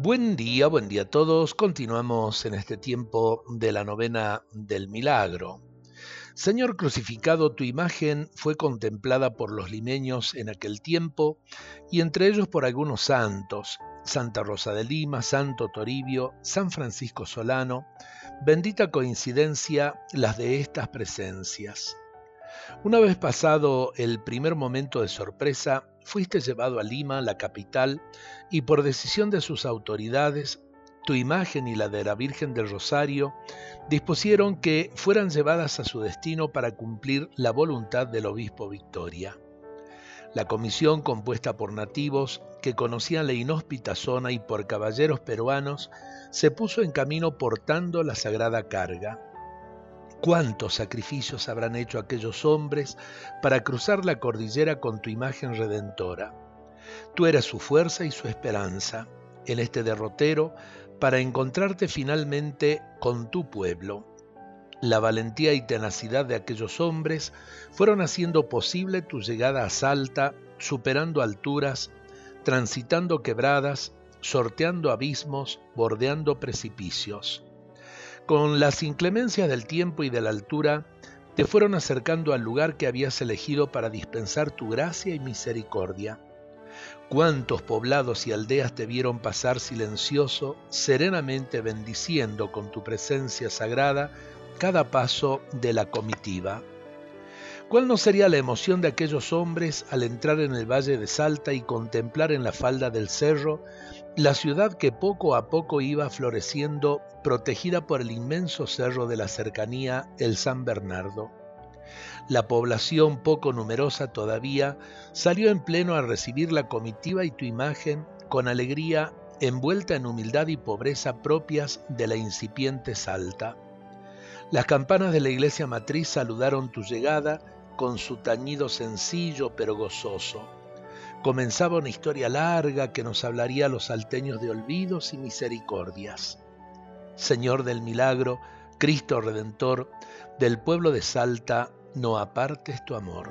Buen día, buen día a todos. Continuamos en este tiempo de la novena del milagro. Señor crucificado, tu imagen fue contemplada por los limeños en aquel tiempo y entre ellos por algunos santos, Santa Rosa de Lima, Santo Toribio, San Francisco Solano, bendita coincidencia las de estas presencias. Una vez pasado el primer momento de sorpresa, fuiste llevado a Lima, la capital, y por decisión de sus autoridades, tu imagen y la de la Virgen del Rosario dispusieron que fueran llevadas a su destino para cumplir la voluntad del obispo Victoria. La comisión, compuesta por nativos que conocían la inhóspita zona y por caballeros peruanos, se puso en camino portando la sagrada carga. ¿Cuántos sacrificios habrán hecho aquellos hombres para cruzar la cordillera con tu imagen redentora? Tú eras su fuerza y su esperanza en este derrotero para encontrarte finalmente con tu pueblo. La valentía y tenacidad de aquellos hombres fueron haciendo posible tu llegada a Salta, superando alturas, transitando quebradas, sorteando abismos, bordeando precipicios. Con las inclemencias del tiempo y de la altura, te fueron acercando al lugar que habías elegido para dispensar tu gracia y misericordia. Cuántos poblados y aldeas te vieron pasar silencioso, serenamente bendiciendo con tu presencia sagrada cada paso de la comitiva. ¿Cuál no sería la emoción de aquellos hombres al entrar en el valle de Salta y contemplar en la falda del cerro la ciudad que poco a poco iba floreciendo, protegida por el inmenso cerro de la cercanía, el San Bernardo? La población, poco numerosa todavía, salió en pleno a recibir la comitiva y tu imagen con alegría, envuelta en humildad y pobreza propias de la incipiente Salta. Las campanas de la iglesia matriz saludaron tu llegada con su tañido sencillo pero gozoso. Comenzaba una historia larga que nos hablaría a los salteños de olvidos y misericordias. Señor del milagro, Cristo Redentor, del pueblo de Salta, no apartes tu amor.